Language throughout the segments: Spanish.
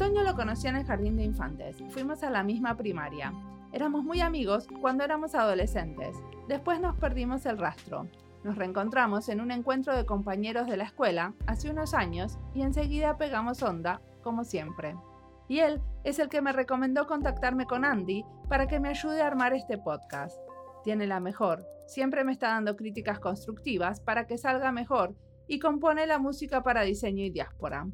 Antonio lo conocí en el jardín de infantes. Fuimos a la misma primaria. Éramos muy amigos cuando éramos adolescentes. Después nos perdimos el rastro. Nos reencontramos en un encuentro de compañeros de la escuela hace unos años y enseguida pegamos onda, como siempre. Y él es el que me recomendó contactarme con Andy para que me ayude a armar este podcast. Tiene la mejor, siempre me está dando críticas constructivas para que salga mejor y compone la música para diseño y diáspora.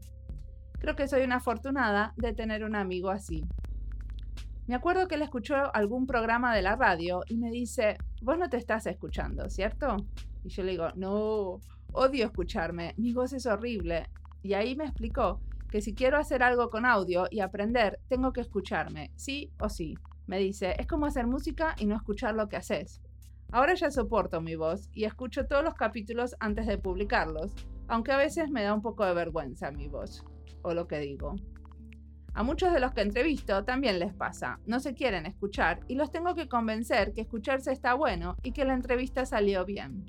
Creo que soy una afortunada de tener un amigo así. Me acuerdo que él escuchó algún programa de la radio y me dice, vos no te estás escuchando, ¿cierto? Y yo le digo, no, odio escucharme, mi voz es horrible. Y ahí me explicó que si quiero hacer algo con audio y aprender, tengo que escucharme, sí o sí. Me dice, es como hacer música y no escuchar lo que haces. Ahora ya soporto mi voz y escucho todos los capítulos antes de publicarlos, aunque a veces me da un poco de vergüenza mi voz o lo que digo. A muchos de los que entrevisto también les pasa, no se quieren escuchar y los tengo que convencer que escucharse está bueno y que la entrevista salió bien.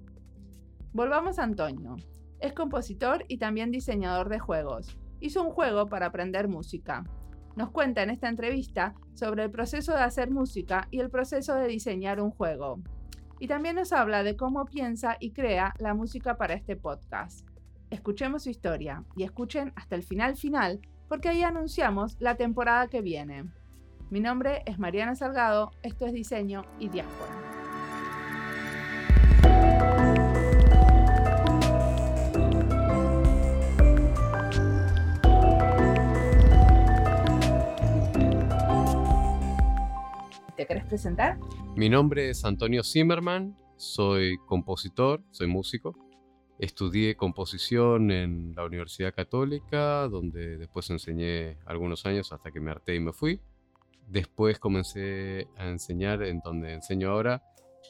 Volvamos a Antonio. Es compositor y también diseñador de juegos. Hizo un juego para aprender música. Nos cuenta en esta entrevista sobre el proceso de hacer música y el proceso de diseñar un juego. Y también nos habla de cómo piensa y crea la música para este podcast. Escuchemos su historia y escuchen hasta el final final porque ahí anunciamos la temporada que viene. Mi nombre es Mariana Salgado, esto es Diseño y Diáspora. ¿Te querés presentar? Mi nombre es Antonio Zimmerman, soy compositor, soy músico. Estudié composición en la Universidad Católica, donde después enseñé algunos años hasta que me harté y me fui. Después comencé a enseñar en donde enseño ahora,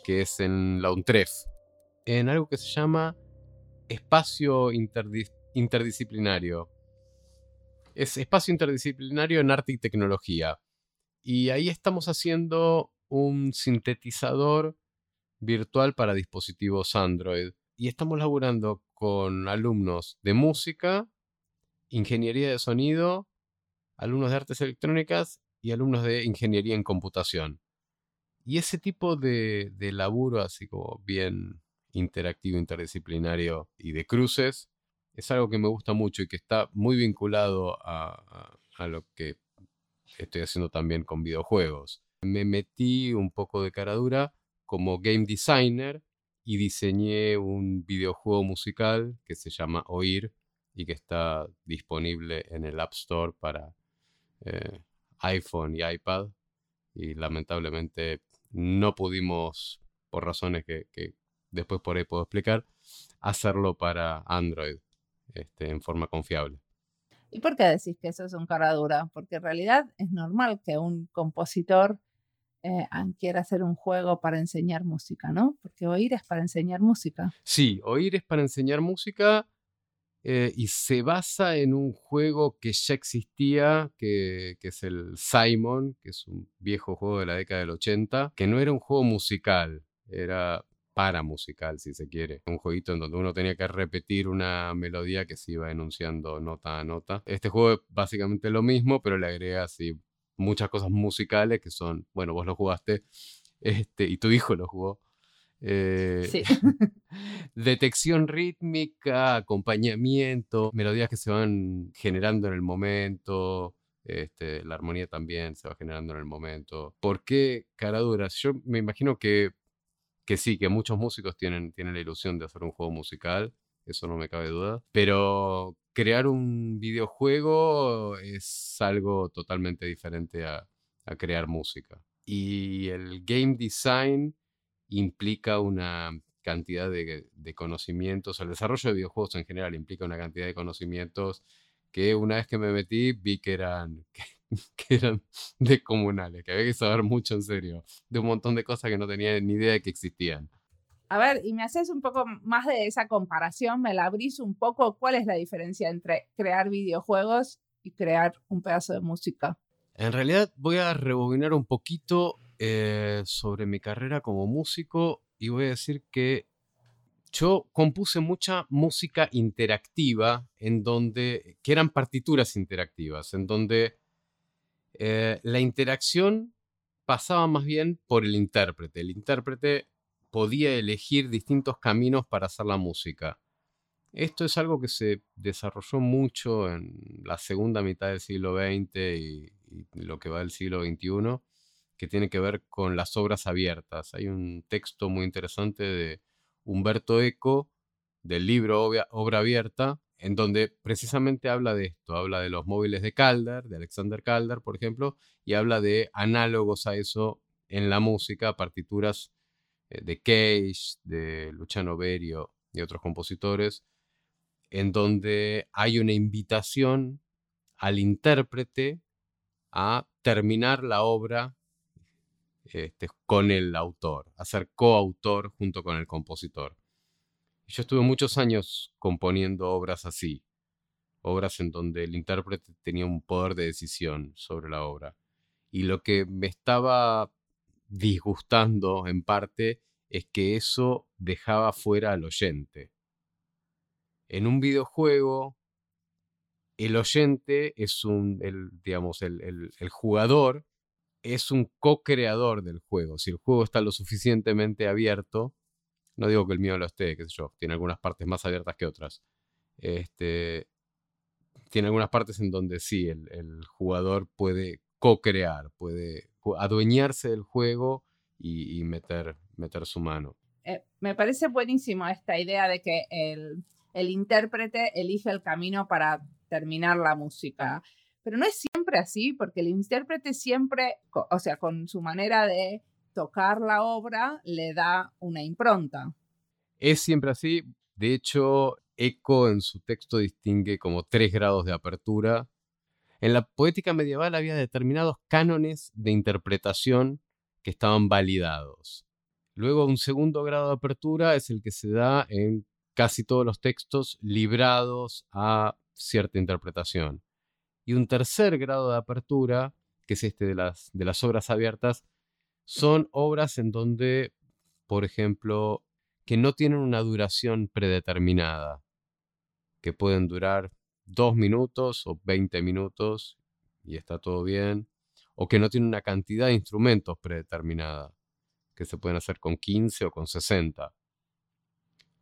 que es en la UNTREF, en algo que se llama espacio interdisciplinario. Es espacio interdisciplinario en arte y tecnología. Y ahí estamos haciendo un sintetizador virtual para dispositivos Android y estamos laburando con alumnos de música, ingeniería de sonido, alumnos de artes electrónicas y alumnos de ingeniería en computación. Y ese tipo de, laburo, así como bien interactivo, interdisciplinario y de cruces, es algo que me gusta mucho y que está muy vinculado a, a lo que estoy haciendo también con videojuegos. Me metí un poco de cara dura como game designer y diseñé un videojuego musical que se llama Oír y que está disponible en el App Store para eh, iPhone y iPad. Y lamentablemente no pudimos, por razones que, después por ahí puedo explicar, hacerlo para Android este, en forma confiable. ¿Y por qué decís que eso es un cara dura? Porque en realidad es normal que un compositor eh, quiere hacer un juego para enseñar música, ¿no? Porque oír es para enseñar música. Sí, oír es para enseñar música eh, y se basa en un juego que ya existía, que, es el Simon, que es un viejo juego de la década del 80, que no era un juego musical, era para musical, si se quiere. Un jueguito en donde uno tenía que repetir una melodía que se iba enunciando nota a nota. Este juego es básicamente lo mismo, pero le agrega así muchas cosas musicales que son, bueno, vos lo jugaste este, y tu hijo lo jugó. Eh, sí. detección rítmica, acompañamiento, melodías que se van generando en el momento, este, la armonía también se va generando en el momento. ¿Por qué caraduras? Yo me imagino que, que sí, que muchos músicos tienen, tienen la ilusión de hacer un juego musical, eso no me cabe duda, pero crear un videojuego es algo totalmente diferente a, crear música. Y el game design implica una cantidad de, conocimientos, el desarrollo de videojuegos en general implica una cantidad de conocimientos que una vez que me metí vi que eran, que, eran descomunales, que había que saber mucho en serio, de un montón de cosas que no tenía ni idea de que existían. A ver, y me haces un poco más de esa comparación, me la abrís un poco. ¿Cuál es la diferencia entre crear videojuegos y crear un pedazo de música? En realidad voy a rebobinar un poquito eh, sobre mi carrera como músico y voy a decir que yo compuse mucha música interactiva en donde, que eran partituras interactivas, en donde eh, la interacción pasaba más bien por el intérprete. El intérprete podía elegir distintos caminos para hacer la música. Esto es algo que se desarrolló mucho en la segunda mitad del siglo XX y, lo que va del siglo XXI, que tiene que ver con las obras abiertas. Hay un texto muy interesante de Humberto Eco del libro Obra Abierta, en donde precisamente habla de esto, habla de los móviles de Calder, de Alexander Calder, por ejemplo, y habla de análogos a eso en la música, partituras de Cage, de Luciano Berio y otros compositores, en donde hay una invitación al intérprete a terminar la obra este, con el autor, a ser coautor junto con el compositor. Yo estuve muchos años componiendo obras así, obras en donde el intérprete tenía un poder de decisión sobre la obra. Y lo que me estaba disgustando en parte es que eso dejaba fuera al oyente. En un videojuego, el oyente es un, el, digamos, el, el jugador es un co-creador del juego. Si el juego está lo suficientemente abierto, no digo que el mío lo esté, qué sé yo, tiene algunas partes más abiertas que otras. Este, tiene algunas partes en donde sí, el, jugador puede co-crear, puede adueñarse del juego y, meter, meter su mano. Eh, me parece buenísimo esta idea de que el, el intérprete elige el camino para terminar la música. Pero no es siempre así, porque el intérprete siempre, o sea, con su manera de tocar la obra, le da una impronta. Es siempre así. De hecho, Eco en su texto distingue como tres grados de apertura. En la poética medieval había determinados cánones de interpretación que estaban validados. Luego, un segundo grado de apertura es el que se da en casi todos los textos librados a cierta interpretación. Y un tercer grado de apertura, que es este de las, de las obras abiertas, son obras en donde, por ejemplo, que no tienen una duración predeterminada, que pueden durar dos minutos o 20 minutos y está todo bien, o que no tienen una cantidad de instrumentos predeterminada, que se pueden hacer con 15 o con 60.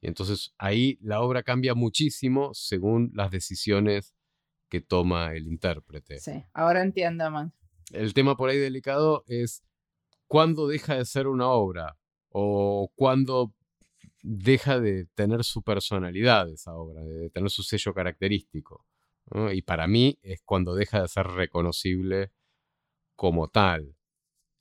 Y entonces ahí la obra cambia muchísimo según las decisiones que toma el intérprete. Sí, ahora entiendo más. El tema por ahí delicado es cuándo deja de ser una obra o cuándo deja de tener su personalidad esa obra, de tener su sello característico. Y para mí es cuando deja de ser reconocible como tal.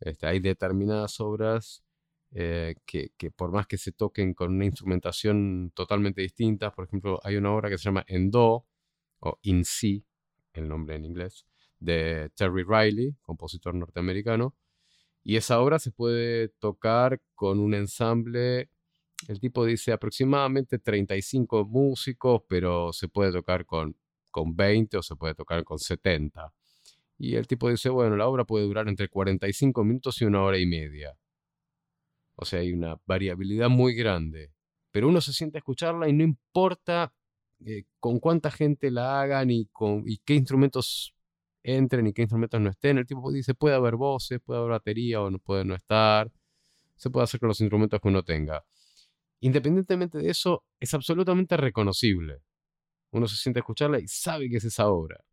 Este, hay determinadas obras eh, que, que, por más que se toquen con una instrumentación totalmente distinta, por ejemplo, hay una obra que se llama En Do, o In Si, el nombre en inglés, de Terry Riley, compositor norteamericano. Y esa obra se puede tocar con un ensamble, el tipo dice aproximadamente 35 músicos, pero se puede tocar con, con 20 o se puede tocar con 70. Y el tipo dice, bueno, la obra puede durar entre 45 minutos y una hora y media. O sea, hay una variabilidad muy grande. Pero uno se siente a escucharla y no importa eh, con cuánta gente la hagan y, con, y qué instrumentos entren y qué instrumentos no estén. El tipo dice, puede haber voces, puede haber batería o no puede no estar. Se puede hacer con los instrumentos que uno tenga. Independientemente de eso, es absolutamente reconocible. Uno se siente escucharla y sabe que es esa obra.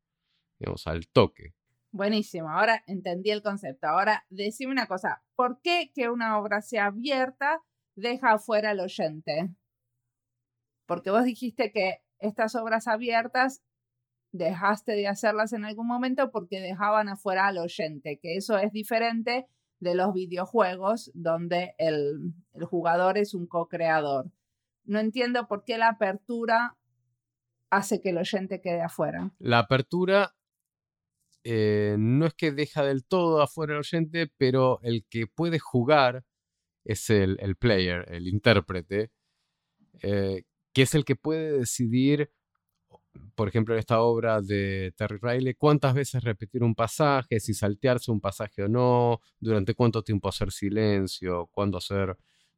Digamos, al toque. Buenísimo, ahora entendí el concepto. Ahora, decime una cosa, ¿por qué que una obra sea abierta deja afuera al oyente? Porque vos dijiste que estas obras abiertas dejaste de hacerlas en algún momento porque dejaban afuera al oyente, que eso es diferente de los videojuegos donde el, jugador es un co-creador. No entiendo por qué la apertura hace que el oyente quede afuera. La apertura eh, no es que deja del todo afuera el oyente, pero el que puede jugar es el, player, el intérprete, eh, que es el que puede decidir, por ejemplo, en esta obra de Terry Riley, cuántas veces repetir un pasaje, si saltearse un pasaje o no, durante cuánto tiempo hacer silencio, cuándo hacer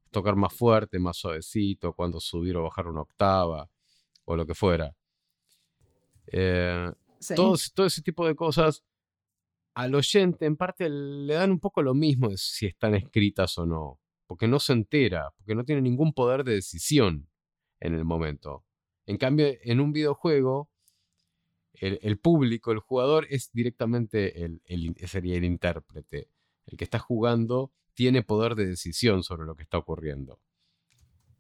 tocar más fuerte, más suavecito, cuándo subir o bajar una octava o lo que fuera. Eh, todo, todo, ese tipo de cosas al oyente en parte le dan un poco lo mismo de si están escritas o no, porque no se entera, porque no tiene ningún poder de decisión en el momento. En cambio, en un videojuego, el, público, el jugador es directamente el, sería el intérprete. El que está jugando tiene poder de decisión sobre lo que está ocurriendo.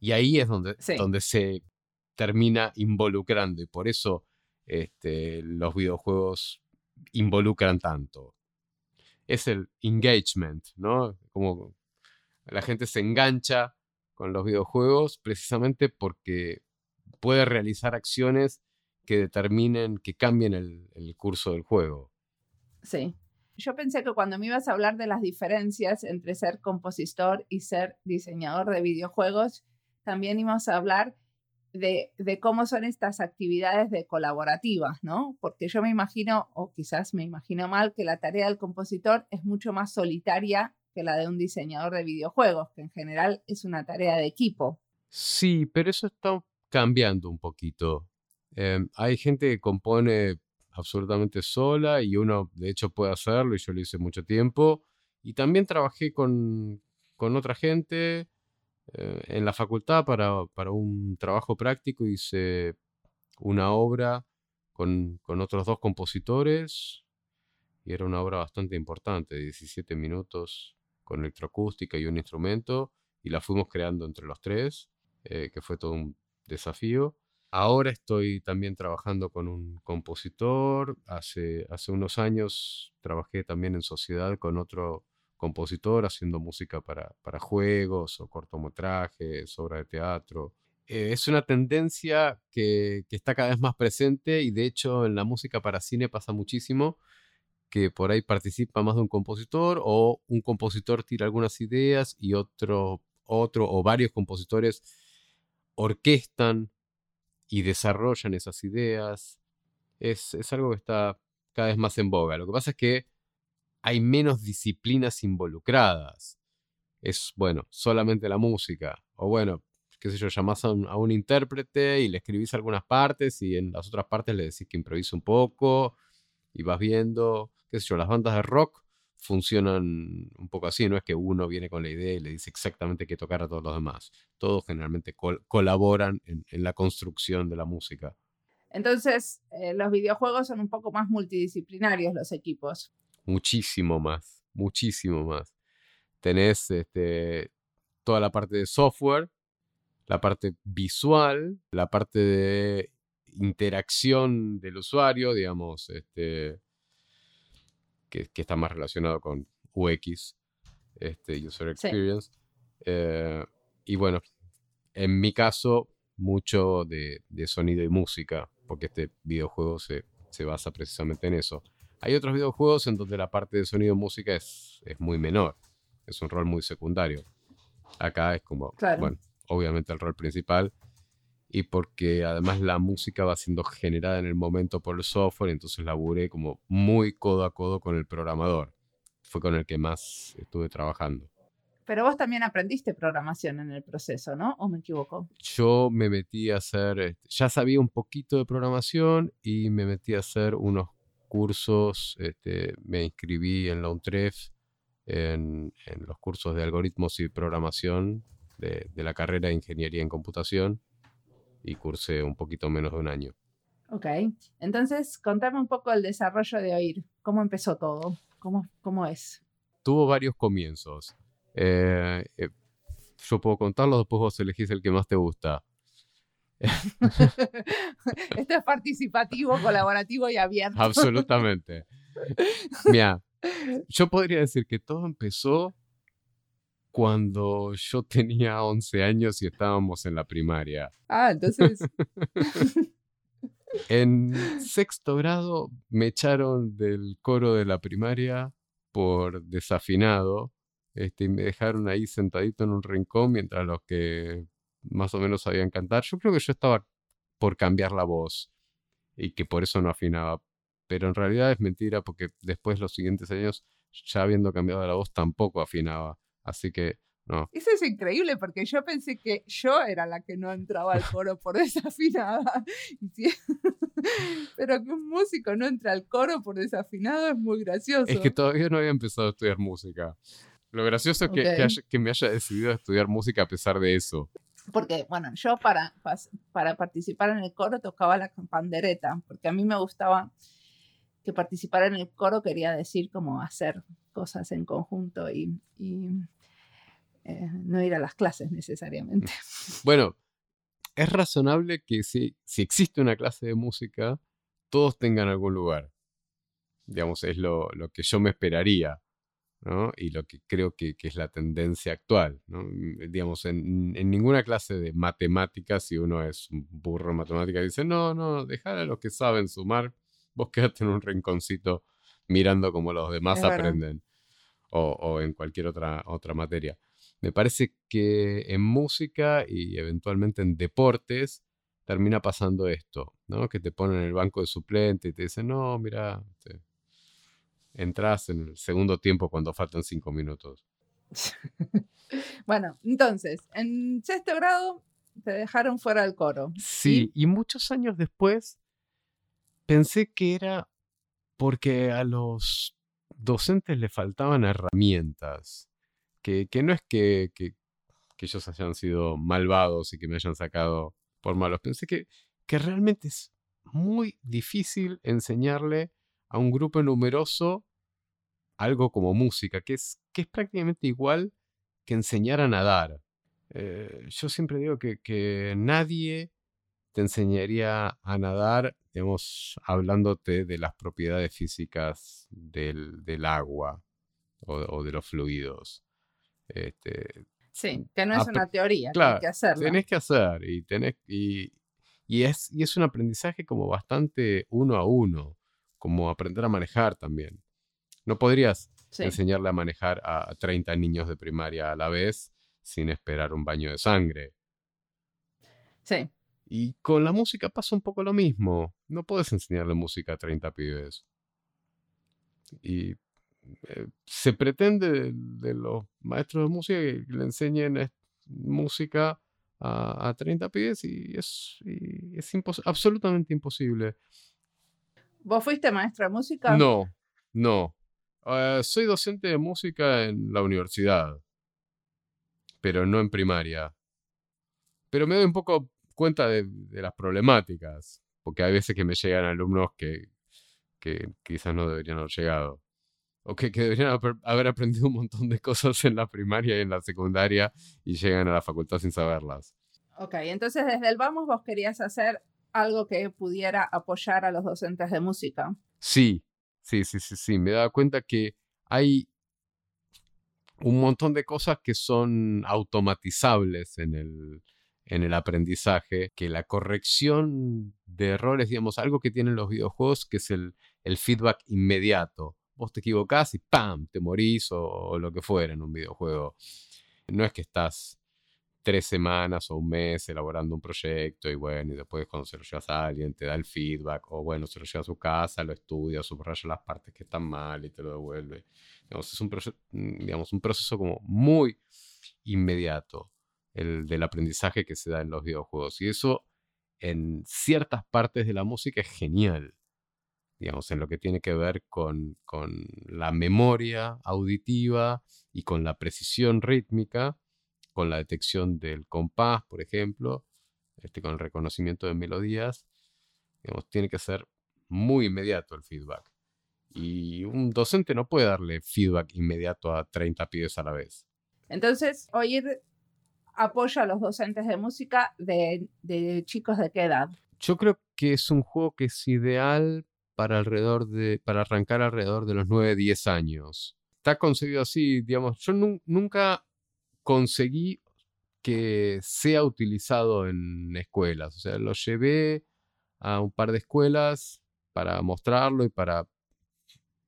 Y ahí es donde, donde se termina involucrando y por eso este, los videojuegos involucran tanto. Es el engagement, ¿no? Como la gente se engancha con los videojuegos precisamente porque puede realizar acciones que determinen, que cambien el, el curso del juego. Sí. Yo pensé que cuando me ibas a hablar de las diferencias entre ser compositor y ser diseñador de videojuegos, también íbamos a hablar de, cómo son estas actividades de colaborativas, ¿no? Porque yo me imagino, o quizás me imagino mal, que la tarea del compositor es mucho más solitaria que la de un diseñador de videojuegos, que en general es una tarea de equipo. Sí, pero eso está cambiando un poquito. Em, hay gente que compone absolutamente sola y uno de hecho puede hacerlo y yo lo hice mucho tiempo. Y también trabajé con, con otra gente eh, en la facultad para, un trabajo práctico hice una obra con, otros dos compositores y era una obra bastante importante, de 17 minutos con electroacústica y un instrumento y la fuimos creando entre los tres, eh, que fue todo un desafío. Ahora estoy también trabajando con un compositor. Hace, hace unos años trabajé también en sociedad con otro compositor haciendo música para, para juegos o cortometrajes, obras de teatro. Eh, es una tendencia que, que, está cada vez más presente y de hecho en la música para cine pasa muchísimo que por ahí participa más de un compositor o un compositor tira algunas ideas y otro, otro o varios compositores orquestan y desarrollan esas ideas. Es, es algo que está cada vez más en boga. Lo que pasa es que hay menos disciplinas involucradas. Es, bueno, solamente la música. O bueno, qué sé yo, llamás a un, intérprete y le escribís algunas partes y en las otras partes le decís que improvise un poco y vas viendo, qué sé yo, las bandas de rock funcionan un poco así, no es que uno viene con la idea y le dice exactamente qué tocar a todos los demás. Todos generalmente colaboran en, la construcción de la música. Entonces, eh, los videojuegos son un poco más multidisciplinarios los equipos muchísimo más, muchísimo más. Tenés este, toda la parte de software, la parte visual, la parte de interacción del usuario, digamos, este, que, está más relacionado con UX, este, User Experience. Eh, y bueno, en mi caso, mucho de, sonido y música, porque este videojuego se, se basa precisamente en eso. Hay otros videojuegos en donde la parte de sonido y música es, es muy menor, es un rol muy secundario. Acá es como, bueno, obviamente el rol principal y porque además la música va siendo generada en el momento por el software, entonces laburé como muy codo a codo con el programador. Fue con el que más estuve trabajando. Pero vos también aprendiste programación en el proceso, ¿no? ¿O me equivoco? Yo me metí a hacer, este, ya sabía un poquito de programación y me metí a hacer unos cursos, este, me inscribí en la UNTREF en, los cursos de algoritmos y programación de, la carrera de Ingeniería en Computación y cursé un poquito menos de un año. Ok, entonces contame un poco el desarrollo de OIR, cómo empezó todo, cómo, cómo es. Tuvo varios comienzos. Eh, eh, yo puedo contarlos, después vos elegís el que más te gusta. Esto es participativo, colaborativo y abierto. Absolutamente. Mira, yo podría decir que todo empezó cuando yo tenía 11 años y estábamos en la primaria. Ah, entonces. en sexto grado me echaron del coro de la primaria por desafinado este, y me dejaron ahí sentadito en un rincón mientras los que más o menos sabían cantar. Yo creo que yo estaba por cambiar la voz y que por eso no afinaba. Pero en realidad es mentira porque después los siguientes años, ya habiendo cambiado la voz, tampoco afinaba. Así que ¿no? Eso es increíble porque yo pensé que yo era la que no entraba al coro por desafinada. Pero que un músico no entra al coro por desafinado es muy gracioso. Es que todavía no había empezado a estudiar música. Lo gracioso es que, que, que me haya decidido a estudiar música a pesar de eso. Porque, bueno, yo para, para participar en el coro tocaba la pandereta, porque a mí me gustaba que participar en el coro quería decir como hacer cosas en conjunto y, eh, no ir a las clases necesariamente. Bueno, es razonable que si, si existe una clase de música, todos tengan algún lugar. Digamos, es lo, lo que yo me esperaría. ¿no? y lo que creo que, que, es la tendencia actual. ¿no? Digamos, en, en, ninguna clase de matemáticas, si uno es un burro en matemáticas, dice, no, no, dejar a los que saben sumar, vos quedate en un rinconcito mirando como los demás aprenden, o, o, en cualquier otra, otra materia. Me parece que en música y eventualmente en deportes termina pasando esto, ¿no? Que te ponen en el banco de suplente y te dicen, no, mira, entras en el segundo tiempo cuando faltan cinco minutos. bueno, entonces, en sexto grado te dejaron fuera del coro. Sí, y muchos años después pensé que era porque a los docentes le faltaban herramientas, que, que no es que, que, ellos hayan sido malvados y que me hayan sacado por malos, pensé que, que realmente es muy difícil enseñarle a un grupo numeroso algo como música, que es, que es prácticamente igual que enseñar a nadar. Eh, yo siempre digo que, que, nadie te enseñaría a nadar, digamos, hablándote de las propiedades físicas del, del agua o, o, de los fluidos. Este, sí, que no es una teoría, claro, que hacerlo. Tenés que hacer y tenés y, y, es, y es un aprendizaje como bastante uno a uno, como aprender a manejar también. No podrías sí. enseñarle a manejar a 30 niños de primaria a la vez sin esperar un baño de sangre. Sí. Y con la música pasa un poco lo mismo. No puedes enseñarle música a 30 pibes. Y eh, se pretende de, de, los maestros de música que le enseñen música a, a 30 pibes y es, y es impos absolutamente imposible. ¿Vos fuiste maestro de música? No, no. Uh, soy docente de música en la universidad, pero no en primaria. Pero me doy un poco cuenta de, de las problemáticas, porque hay veces que me llegan alumnos que, que quizás no deberían haber llegado, o que, que deberían haber aprendido un montón de cosas en la primaria y en la secundaria y llegan a la facultad sin saberlas. Ok, entonces desde el Vamos vos querías hacer algo que pudiera apoyar a los docentes de música. Sí, Sí, sí, sí, sí. Me he dado cuenta que hay un montón de cosas que son automatizables en el, en el aprendizaje, que la corrección de errores, digamos, algo que tienen los videojuegos, que es el, el feedback inmediato. Vos te equivocás y ¡pam! te morís o, lo que fuera en un videojuego. No es que estás tres semanas o un mes elaborando un proyecto y bueno, y después cuando se lo llevas a alguien te da el feedback o bueno, se lo lleva a su casa, lo estudia, subraya las partes que están mal y te lo devuelve. Digamos, es un, mm, digamos, un proceso como muy inmediato el del aprendizaje que se da en los videojuegos y eso en ciertas partes de la música es genial. Digamos, en lo que tiene que ver con, con la memoria auditiva y con la precisión rítmica, con la detección del compás, por ejemplo, este, con el reconocimiento de melodías, digamos, tiene que ser muy inmediato el feedback. Y un docente no puede darle feedback inmediato a 30 pibes a la vez. Entonces, oír apoya a los docentes de música de, de, chicos de qué edad? Yo creo que es un juego que es ideal para alrededor de para arrancar alrededor de los 9, 10 años. Está concebido así, digamos, yo nunca conseguí que sea utilizado en escuelas. O sea, lo llevé a un par de escuelas para mostrarlo y para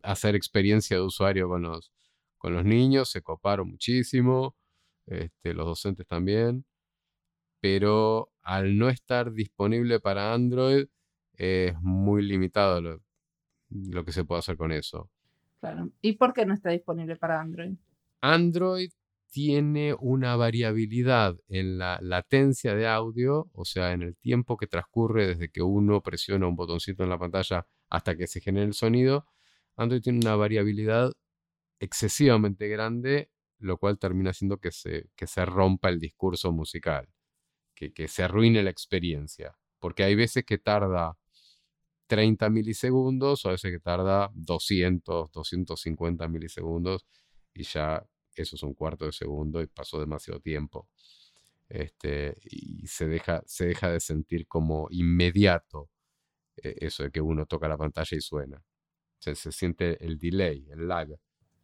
hacer experiencia de usuario con los, con los niños. Se coparon muchísimo, este, los docentes también. Pero al no estar disponible para Android, es muy limitado lo, lo que se puede hacer con eso. Claro. ¿Y por qué no está disponible para Android? Android tiene una variabilidad en la latencia de audio, o sea, en el tiempo que transcurre desde que uno presiona un botoncito en la pantalla hasta que se genere el sonido. Android tiene una variabilidad excesivamente grande, lo cual termina haciendo que se, que se rompa el discurso musical, que, que se arruine la experiencia, porque hay veces que tarda 30 milisegundos o a veces que tarda 200, 250 milisegundos y ya eso es un cuarto de segundo y pasó demasiado tiempo. Este, y se deja, se deja de sentir como inmediato eh, eso de que uno toca la pantalla y suena. Se, se siente el delay, el lag.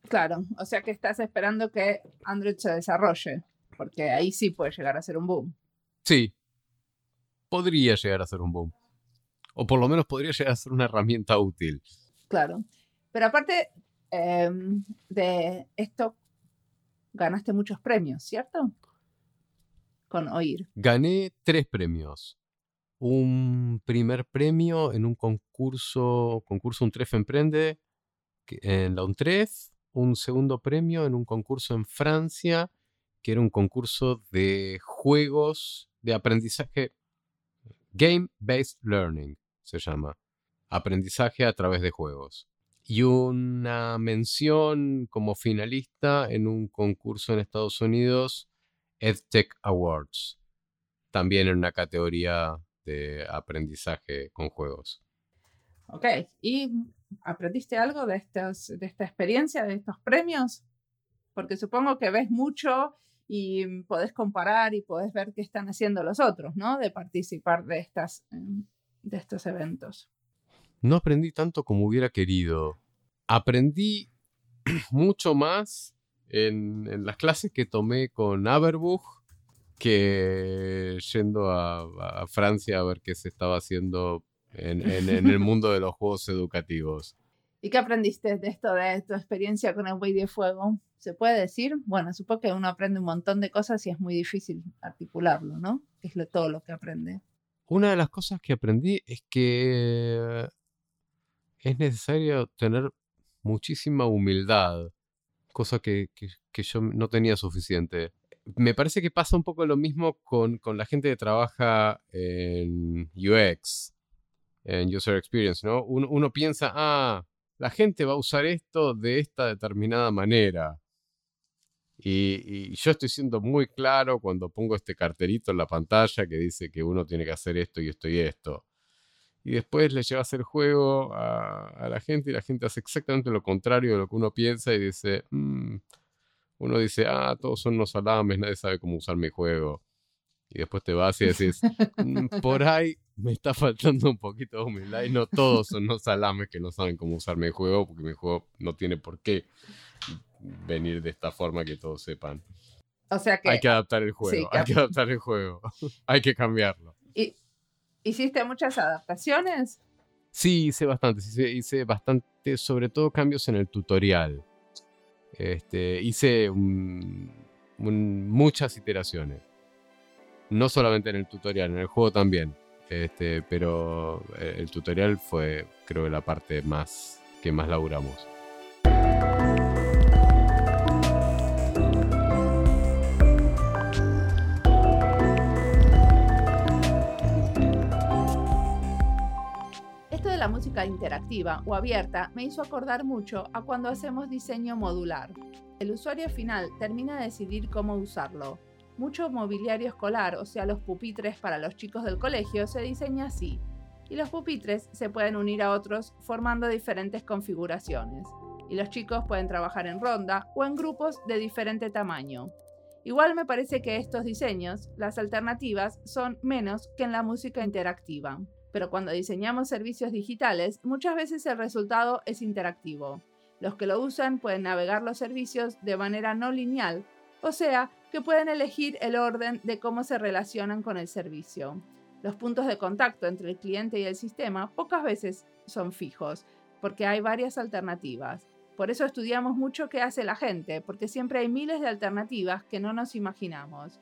Claro, o sea que estás esperando que Android se desarrolle, porque ahí sí puede llegar a ser un boom. Sí, podría llegar a ser un boom. O por lo menos podría llegar a ser una herramienta útil. Claro. Pero aparte em, de esto, ganaste muchos premios, ¿cierto? Con oír. Gané tres premios. Un primer premio en un concurso, concurso Untref Emprende en la Untref. Un segundo premio en un concurso en Francia, que era un concurso de juegos de aprendizaje, Game-Based Learning se llama. Aprendizaje a través de juegos y una mención como finalista en un concurso en Estados Unidos, EdTech Awards, también en una categoría de aprendizaje con juegos. Ok, ¿y aprendiste algo de, estos, de esta experiencia, de estos premios? Porque supongo que ves mucho y podés comparar y podés ver qué están haciendo los otros, ¿no? De participar de, estas, em, de estos eventos. No aprendí tanto como hubiera querido. Aprendí mucho más en, las clases que tomé con Aberbuch que yendo a, Francia a ver qué se estaba haciendo en, el mundo de los juegos educativos. ¿Y qué aprendiste de esto, de tu experiencia con el Way de Fuego? ¿Se puede decir? Bueno, supongo que uno aprende un montón de cosas y es muy difícil articularlo, ¿no? Es todo lo que aprende. Una de las cosas que aprendí es que es necesario tener muchísima humildad, cosa que, yo no tenía suficiente. Me parece que pasa un poco lo mismo con, la gente que trabaja en UX, en User Experience, ¿no? Uno, piensa, ah, la gente va a usar esto de esta determinada manera. Y, yo estoy siendo muy claro cuando pongo este carterito en la pantalla que dice que uno tiene que hacer esto y esto y esto y después le llevas el juego a, la gente y la gente hace exactamente lo contrario de lo que uno piensa y dice, mm", uno dice, ah, todos son unos salames, nadie sabe cómo usar mi juego. Y después te vas y decís, mm, por ahí me está faltando un poquito de humildad y no todos son unos salames que no saben cómo usar mi juego porque mi juego no tiene por qué venir de esta forma que todos sepan. O sea que... Hay que adaptar el juego, hay que adaptar el juego, hay que cambiarlo. Y ¿Hiciste muchas adaptaciones? Sí, hice bastante, hice, bastante, sobre todo cambios en el tutorial. Este, hice muchas iteraciones. No solamente en el tutorial, en el juego también. Este, pero eh, el tutorial fue, creo la parte más que más laburamos. la música interactiva o abierta me hizo acordar mucho a cuando hacemos diseño modular. El usuario final termina de decidir cómo usarlo. Mucho mobiliario escolar, o sea, los pupitres para los chicos del colegio, se diseña así, y los pupitres se pueden unir a otros formando diferentes configuraciones, y los chicos pueden trabajar en ronda o en grupos de diferente tamaño. Igual me parece que estos diseños, las alternativas, son menos que en la música interactiva pero cuando diseñamos servicios digitales, muchas veces el resultado es interactivo. Los que lo usan pueden navegar los servicios de manera no lineal, o sea, que pueden elegir el orden de cómo se relacionan con el servicio. Los puntos de contacto entre el cliente y el sistema pocas veces son fijos, porque hay varias alternativas. Por eso estudiamos mucho qué hace la gente, porque siempre hay miles de alternativas que no nos imaginamos.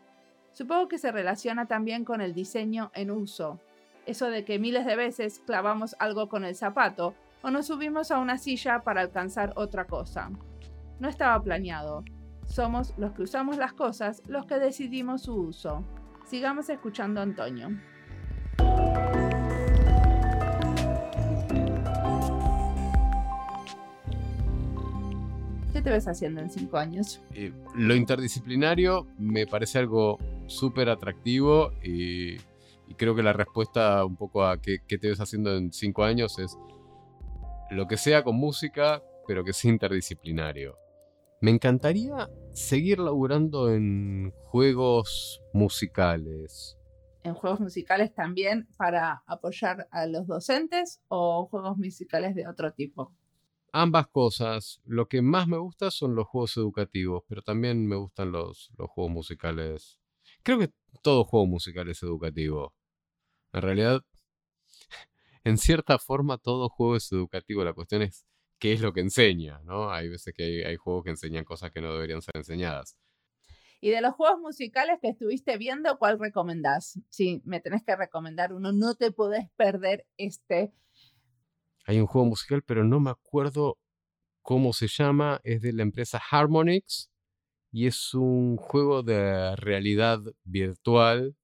Supongo que se relaciona también con el diseño en uso, eso de que miles de veces clavamos algo con el zapato o nos subimos a una silla para alcanzar otra cosa. No estaba planeado. Somos los que usamos las cosas los que decidimos su uso. Sigamos escuchando a Antonio. ¿Qué te ves haciendo en cinco años? Eh, lo interdisciplinario me parece algo súper atractivo y, y creo que la respuesta un poco a qué, qué te ves haciendo en cinco años es lo que sea con música, pero que sea interdisciplinario. Me encantaría seguir laburando en juegos musicales. ¿En juegos musicales también para apoyar a los docentes o juegos musicales de otro tipo? Ambas cosas. Lo que más me gusta son los juegos educativos, pero también me gustan los, los juegos musicales. Creo que todo juego musical es educativo. En realidad, en cierta forma todo juego es educativo. La cuestión es qué es lo que enseña, ¿no? Hay veces que hay, hay juegos que enseñan cosas que no deberían ser enseñadas. Y de los juegos musicales que estuviste viendo, ¿cuál recomendás? Si me tenés que recomendar uno, no te podés perder este. Hay un juego musical, pero no me acuerdo cómo se llama. Es de la empresa Harmonix y es un juego de realidad virtual.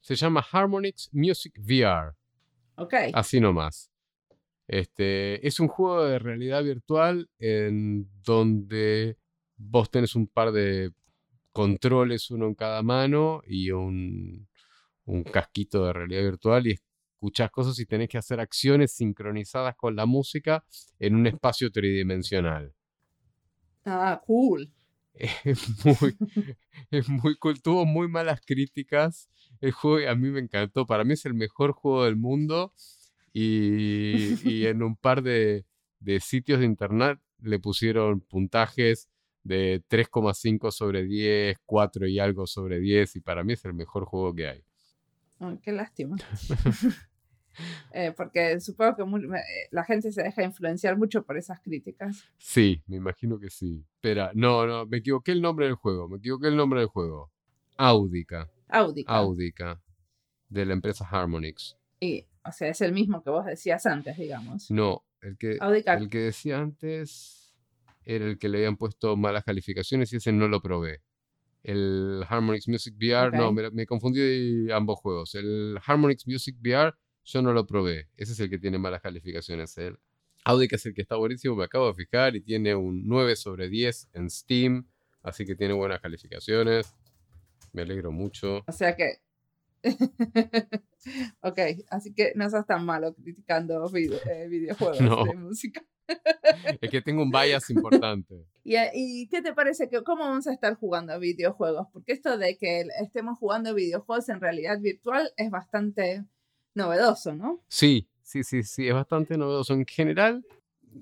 Se llama Harmonix Music VR. Ok. Así nomás. Este, es un juego de realidad virtual en donde vos tenés un par de controles, uno en cada mano y un, un casquito de realidad virtual y escuchás cosas y tenés que hacer acciones sincronizadas con la música en un espacio tridimensional. Ah, cool. Es muy, es muy cool. Tuvo muy malas críticas. El juego a mí me encantó. Para mí es el mejor juego del mundo. Y, y en un par de, de sitios de internet le pusieron puntajes de 3,5 sobre 10, 4 y algo sobre 10. Y para mí es el mejor juego que hay. Ay, qué lástima. Eh, porque supongo que eh, la gente se deja influenciar mucho por esas críticas. Sí, me imagino que sí. Espera, no, no, me equivoqué el nombre del juego. Me equivoqué el nombre del juego. Audica. Audica. Audica. De la empresa Harmonix. Y, o sea, es el mismo que vos decías antes, digamos. No, el que, el que decía antes era el que le habían puesto malas calificaciones y ese no lo probé. El Harmonix Music VR, no, me, me confundí ambos juegos. El Harmonix Music VR yo no lo probé. Ese es el que tiene malas calificaciones. El Audica es el que está buenísimo, me acabo de fijar y tiene un 9 sobre 10 en Steam, así que tiene buenas calificaciones. Me alegro mucho. O sea que. ok, así que no sos tan malo criticando eh, videojuegos No. de música. Es que tengo un bias importante. ¿Y, eh, ¿Y qué te parece que cómo vamos a estar jugando videojuegos? Porque esto de que estemos jugando videojuegos en realidad virtual es bastante novedoso, ¿no? Sí, sí, sí, sí, es bastante novedoso. En general,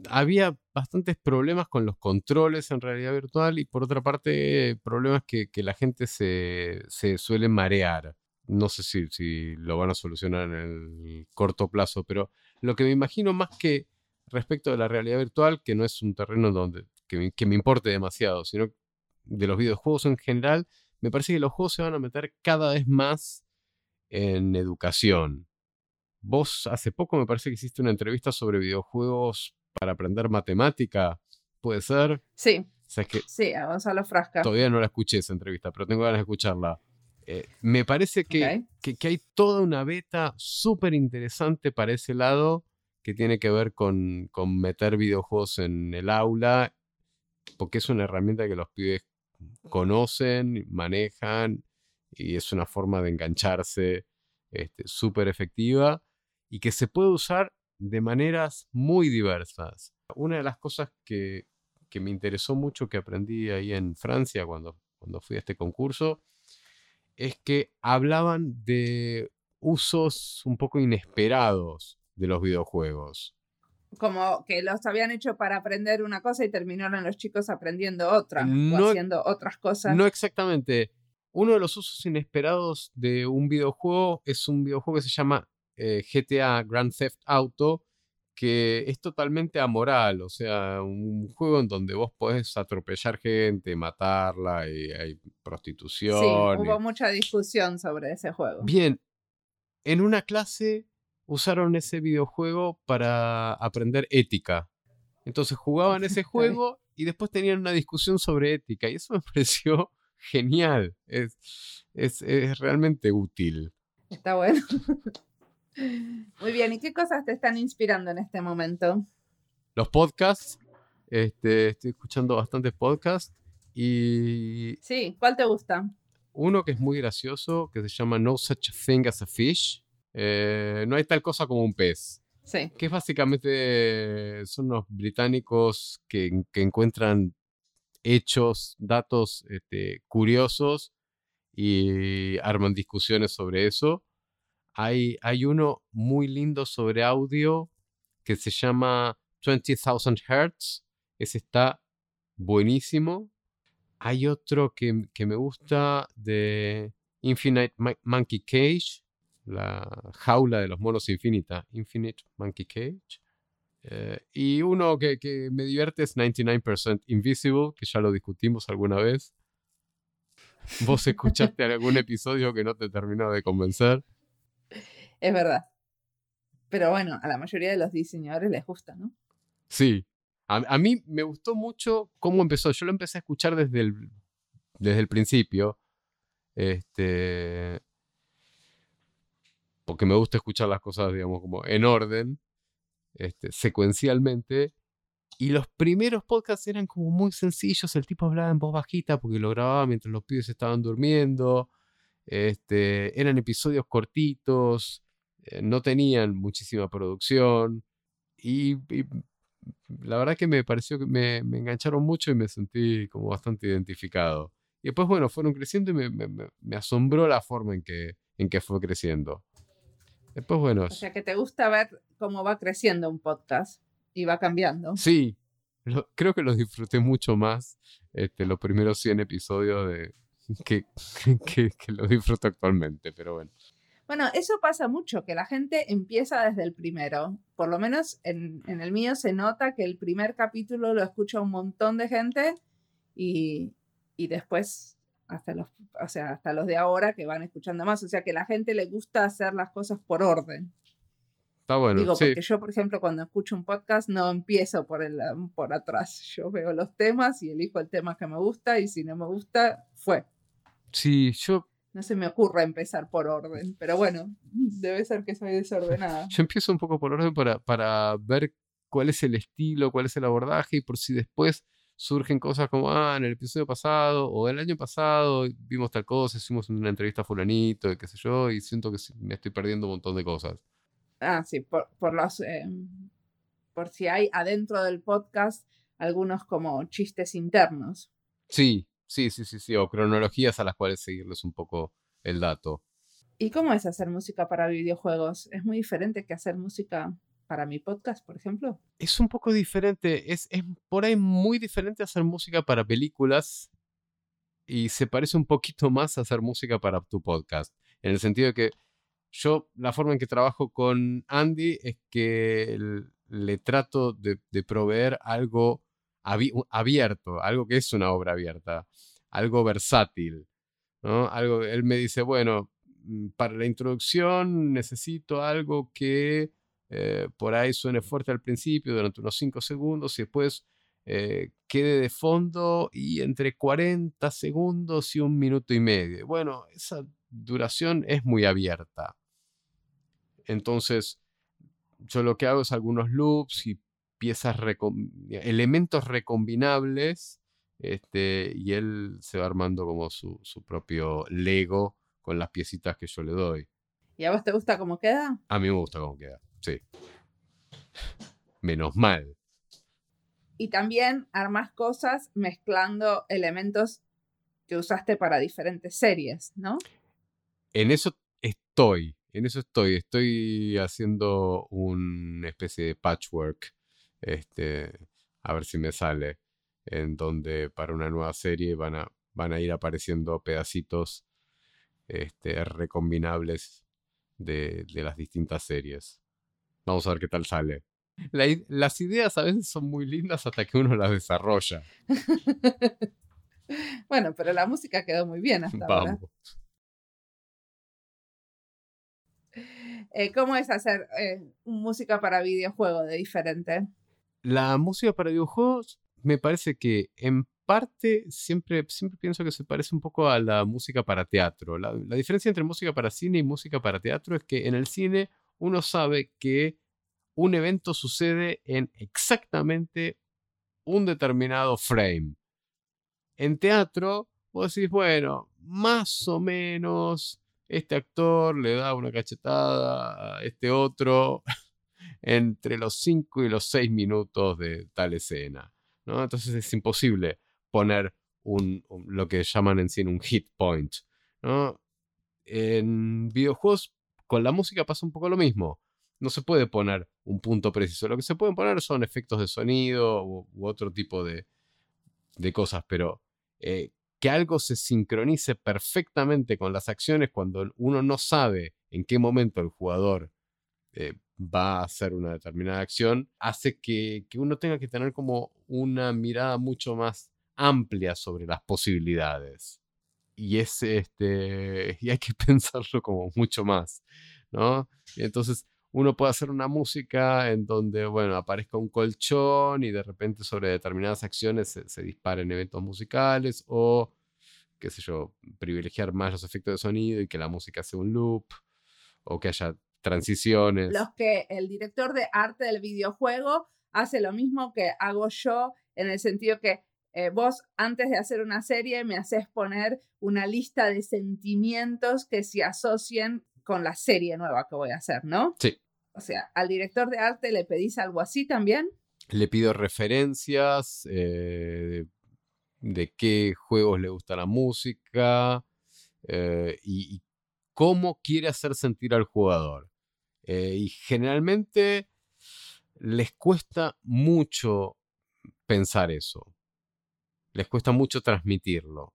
había bastantes problemas con los controles en realidad virtual y por otra parte, problemas que, que la gente se, se suele marear. No sé si, si lo van a solucionar en el corto plazo, pero lo que me imagino más que respecto de la realidad virtual, que no es un terreno donde, que, me, que me importe demasiado, sino de los videojuegos en general, me parece que los juegos se van a meter cada vez más en educación. Vos hace poco me parece que hiciste una entrevista sobre videojuegos para aprender matemática. ¿Puede ser? Sí, O sea, es que sí, a Gonzalo Frasca. todavía no la escuché esa entrevista, pero tengo ganas de escucharla. Eh, me parece que, que, que hay toda una beta súper interesante para ese lado que tiene que ver con, con meter videojuegos en el aula, porque es una herramienta que los pibes conocen, manejan y es una forma de engancharse este, súper efectiva y que se puede usar de maneras muy diversas. Una de las cosas que, que me interesó mucho que aprendí ahí en Francia cuando, cuando fui a este concurso es que hablaban de usos un poco inesperados de los videojuegos. Como que los habían hecho para aprender una cosa y terminaron los chicos aprendiendo otra No- o haciendo otras cosas. No exactamente. Uno de los usos inesperados de un videojuego es un videojuego que se llama eh, GTA Grand Theft Auto, que es totalmente amoral, o sea, un juego en donde vos podés atropellar gente, matarla, y hay sí, prostitución. y- hubo mucha discusión sobre ese juego. Bien, en una clase usaron ese videojuego para aprender ética. Entonces jugaban ese juego y después tenían una discusión sobre ética y eso me pareció genial. Es, es, es realmente útil. Está bueno. Muy bien, ¿y qué cosas te están inspirando en este momento? Los podcasts. Este, estoy escuchando bastantes podcasts y... Sí, ¿cuál te gusta? Uno que es muy gracioso, que se llama No Such Thing as a Fish. Eh, no hay tal cosa como un pez. Sí. Que básicamente son los británicos que, que encuentran hechos, datos este, curiosos y arman discusiones sobre eso. Hay, hay uno muy lindo sobre audio que se llama 20,000 Hertz. Ese está buenísimo. Hay otro que, que me gusta de Infinite Monkey Cage, la jaula de los monos infinita, Infinite Monkey Cage. Eh, y uno que, que, me divierte es 99% Invisible, que ya lo discutimos alguna vez. ¿Vos escuchaste algún episodio que no te terminó de convencer? Es verdad. Pero bueno, a la mayoría de los diseñadores les gusta, ¿no? Sí. A, a mí me gustó mucho cómo empezó. Yo lo empecé a escuchar desde el, desde el principio. Este. Porque me gusta escuchar las cosas, digamos, como en orden, este, secuencialmente. Y los primeros podcasts eran como muy sencillos. El tipo hablaba en voz bajita porque lo grababa mientras los pibes estaban durmiendo. Este, eran episodios cortitos. Eh, no tenían muchísima producción. Y, y, la verdad que me pareció que me, me, engancharon mucho y me sentí como bastante identificado. Y después, bueno, fueron creciendo y me, me, me asombró la forma en que, en que fue creciendo. Después, bueno. O sea, que te gusta ver cómo va creciendo un podcast y va cambiando. Sí, lo, creo que los disfruté mucho más este, los primeros 100 episodios de, que, que, que los disfruto actualmente, pero bueno. Bueno, eso pasa mucho, que la gente empieza desde el primero. Por lo menos en, en, el mío se nota que el primer capítulo lo escucha un montón de gente y, y después hasta los, o sea, hasta los de ahora que van escuchando más. O sea, que la gente le gusta hacer las cosas por orden. Está bueno. Digo, sí. porque yo, por ejemplo, cuando escucho un podcast no empiezo por, el, por atrás. Yo veo los temas y elijo el tema que me gusta y si no me gusta, fue. Sí, yo no se me ocurre empezar por orden, pero bueno, debe ser que soy desordenada. Yo empiezo un poco por orden para, para ver cuál es el estilo, cuál es el abordaje y por si después surgen cosas como, ah, en el episodio pasado o el año pasado vimos tal cosa, hicimos una entrevista a fulanito y qué sé yo, y siento que me estoy perdiendo un montón de cosas. Ah, sí, por, por los... Eh, por si hay adentro del podcast algunos como chistes internos. Sí, Sí, sí, sí, sí, o cronologías a las cuales seguirles un poco el dato. ¿Y cómo es hacer música para videojuegos? ¿Es muy diferente que hacer música para mi podcast, por ejemplo? Es un poco diferente, es, es por ahí muy diferente hacer música para películas y se parece un poquito más a hacer música para tu podcast, en el sentido de que yo la forma en que trabajo con Andy es que le trato de, de proveer algo abierto, algo que es una obra abierta, algo versátil. ¿no? Algo, él me dice, bueno, mm, para la introducción necesito algo que eh, por ahí suene fuerte al principio durante unos 5 segundos y después eh, quede de fondo y entre 40 segundos y un minuto y medio. Bueno, esa duración es muy abierta. Entonces, yo lo que hago es algunos loops y piezas, elementos recombinables, este, y él se va armando como su, su, propio Lego con las piecitas que yo le doy. ¿Y a vos te gusta cómo queda? A mí me gusta cómo queda, sí. Menos mal. Y también armas cosas mezclando elementos que usaste para diferentes series, ¿no? En eso estoy, en eso estoy. Estoy haciendo una especie de patchwork este, a ver si me sale, en donde para una nueva serie van a, van a ir apareciendo pedacitos este, recombinables de, de, las distintas series. Vamos a ver qué tal sale. La, las ideas a veces son muy lindas hasta que uno las desarrolla. bueno, pero la música quedó muy bien hasta Vamos. ahora. Eh, ¿Cómo es hacer eh, música para videojuego de diferente? La música para videojuegos me parece que en parte siempre, siempre pienso que se parece un poco a la música para teatro. La, la diferencia entre música para cine y música para teatro es que en el cine uno sabe que un evento sucede en exactamente un determinado frame. En teatro, vos decís, bueno, más o menos este actor le da una cachetada a este otro entre los 5 y los 6 minutos de tal escena. ¿no? Entonces es imposible poner un, lo que llaman en cine un hit point. En videojuegos con la música pasa un poco lo mismo. No se puede poner un punto preciso. Lo que se pueden poner son efectos de sonido u, otro tipo de, de cosas, pero eh, que algo se sincronice perfectamente con las acciones cuando uno no sabe en qué momento el jugador eh, va a hacer una determinada acción, hace que, que, uno tenga que tener como una mirada mucho más amplia sobre las posibilidades. Y es este. Y hay que pensarlo como mucho más. ¿No? Entonces uno puede hacer una música en donde, bueno, aparezca un colchón y de repente sobre determinadas acciones se, disparen eventos musicales o, qué sé yo, privilegiar más los efectos de sonido y que la música sea un loop o que haya transiciones. Los que el director de arte del videojuego hace lo mismo que hago yo en el sentido que eh, vos antes de hacer una serie me haces poner una lista de sentimientos que se asocien con la serie nueva que voy a hacer, ¿no? Sí. O sea, al director de arte le pedís algo así también. Le pido referencias eh, de qué juegos le gusta la música eh, y, cómo quiere hacer sentir al jugador. Eh, y generalmente les cuesta mucho pensar eso. Les cuesta mucho transmitirlo.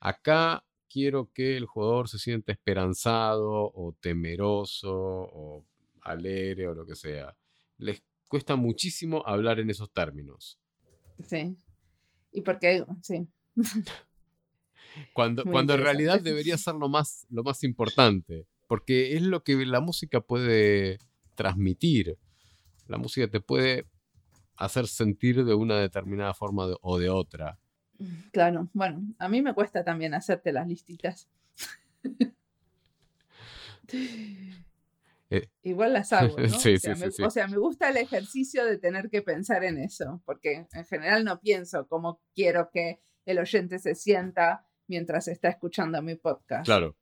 Acá quiero que el jugador se sienta esperanzado o temeroso o alegre o lo que sea. Les cuesta muchísimo hablar en esos términos. Sí. Y porque, sí. Cuando, cuando en realidad debería ser lo más, lo más importante, porque es lo que la música puede transmitir. La música te puede hacer sentir de una determinada forma o de otra. Claro, bueno, a mí me cuesta también hacerte las listitas. Eh, Igual las hago, ¿no? Sí, o, sea, sí, me, sí, o, sea, me, gusta el ejercicio de tener que pensar en eso, porque en general no pienso cómo quiero que el oyente se sienta mientras está escuchando mi podcast. Claro.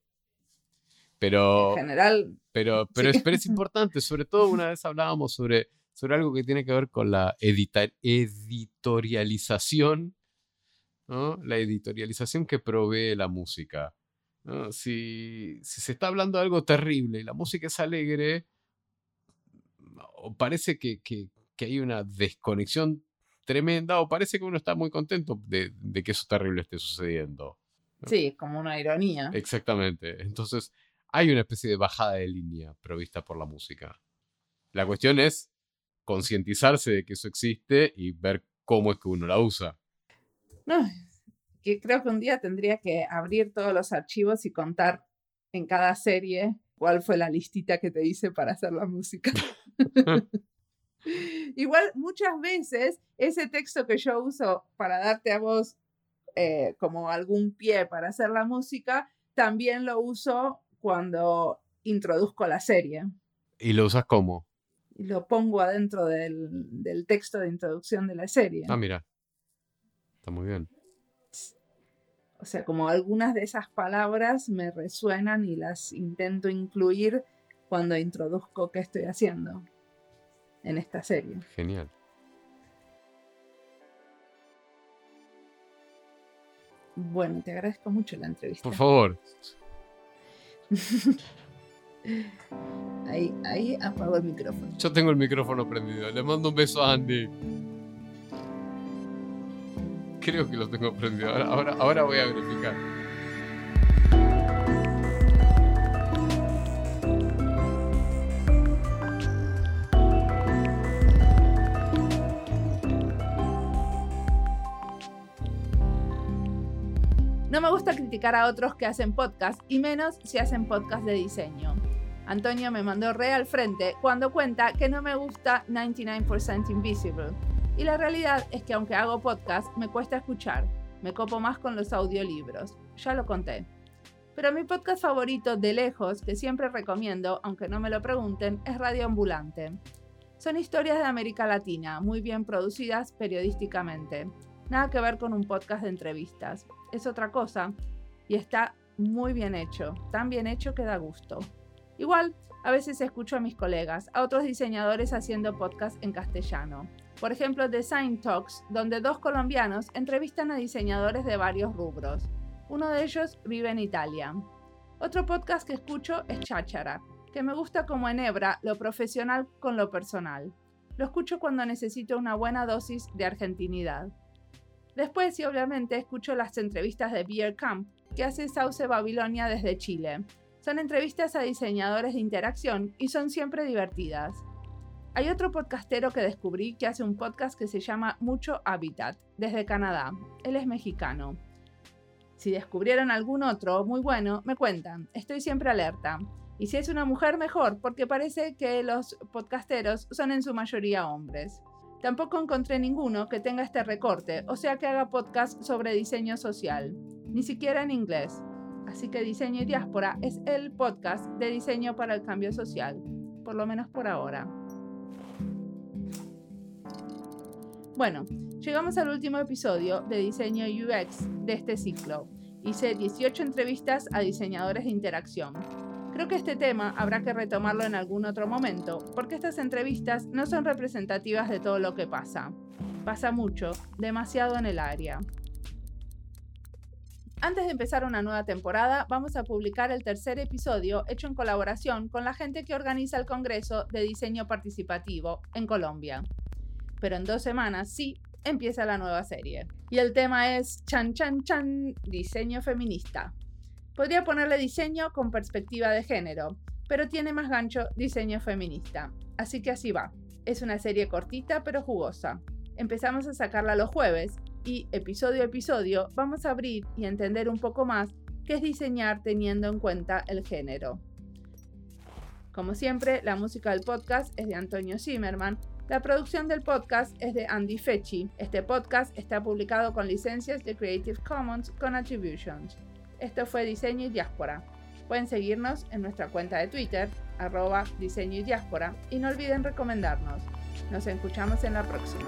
Pero. En general. Pero, pero, es, pero es importante, sobre todo una vez hablábamos sobre, sobre algo que tiene que ver con la editorialización la editorialización que provee la música. Si, se está hablando de algo terrible y la música es alegre, o parece que, hay una desconexión tremenda, o parece que uno está muy contento de, que eso terrible esté sucediendo. Sí, como una ironía. Exactamente. Entonces, hay una especie de bajada de línea provista por la música. La cuestión es concientizarse de que eso existe y ver cómo es que uno la usa. No, que creo que un día tendría que abrir todos los archivos y contar en cada serie cuál fue la listita que te hice para hacer la música. Igual muchas veces ese texto que yo uso para darte a vos eh, como algún pie para hacer la música, también lo uso cuando introduzco la serie. ¿Y lo usas cómo? Y lo pongo adentro del, del texto de introducción de la serie. Ah, mira. Está muy bien. O sea, como algunas de esas palabras me resuenan y las intento incluir cuando introduzco qué estoy haciendo en esta serie. Genial. Bueno, te agradezco mucho la entrevista. Por favor. ahí, ahí apago el micrófono. Yo tengo el micrófono prendido. Le mando un beso a Andy creo que lo tengo prendido. Ahora, ahora, voy a verificar. Gusta criticar a otros que hacen podcast y menos si hacen podcast de diseño. Antonio me mandó re al frente cuando cuenta que no me gusta 99% Invisible. Y la realidad es que aunque hago podcast, me cuesta escuchar. Me copo más con los audiolibros. Ya lo conté. Pero mi podcast favorito de lejos, que siempre recomiendo, aunque no me lo pregunten, es Radio Ambulante. Son historias de América Latina, muy bien producidas periodísticamente. Nada que ver con un podcast de entrevistas. Es otra cosa y está muy bien hecho, tan bien hecho que da gusto. Igual, a veces escucho a mis colegas, a otros diseñadores haciendo podcast en castellano. Por ejemplo, Design Talks, donde dos colombianos entrevistan a diseñadores de varios rubros. Uno de ellos vive en Italia. Otro podcast que escucho es Cháchara, que me gusta como enhebra lo profesional con lo personal. Lo escucho cuando necesito una buena dosis de argentinidad. Después, y obviamente, escucho las entrevistas de Beer Camp, que hace Sauce Babilonia desde Chile. Son entrevistas a diseñadores de interacción y son siempre divertidas. Hay otro podcastero que descubrí que hace un podcast que se llama Mucho Habitat, desde Canadá. Él es mexicano. Si descubrieron algún otro muy bueno, me cuentan. Estoy siempre alerta. Y si es una mujer, mejor, porque parece que los podcasteros son en su mayoría hombres. Tampoco encontré ninguno que tenga este recorte, o sea que haga podcast sobre diseño social, ni siquiera en inglés. Así que Diseño y Diáspora es el podcast de diseño para el cambio social, por lo menos por ahora. Bueno, llegamos al último episodio de Diseño UX de este ciclo. Hice 18 entrevistas a diseñadores de interacción. Creo que este tema habrá que retomarlo en algún otro momento, porque estas entrevistas no son representativas de todo lo que pasa. Pasa mucho, demasiado en el área. Antes de empezar una nueva temporada, vamos a publicar el tercer episodio hecho en colaboración con la gente que organiza el Congreso de Diseño Participativo en Colombia pero en dos semanas sí empieza la nueva serie. Y el tema es chan chan chan, diseño feminista. Podría ponerle diseño con perspectiva de género, pero tiene más gancho diseño feminista. Así que así va. Es una serie cortita pero jugosa. Empezamos a sacarla los jueves y episodio a episodio vamos a abrir y entender un poco más qué es diseñar teniendo en cuenta el género. Como siempre, la música del podcast es de Antonio Zimmerman la producción del podcast es de Andy Fechi. Este podcast está publicado con licencias de Creative Commons con Attributions. Esto fue Diseño y Diáspora. Pueden seguirnos en nuestra cuenta de Twitter, arroba diseño y diáspora, y no olviden recomendarnos. Nos escuchamos en la próxima.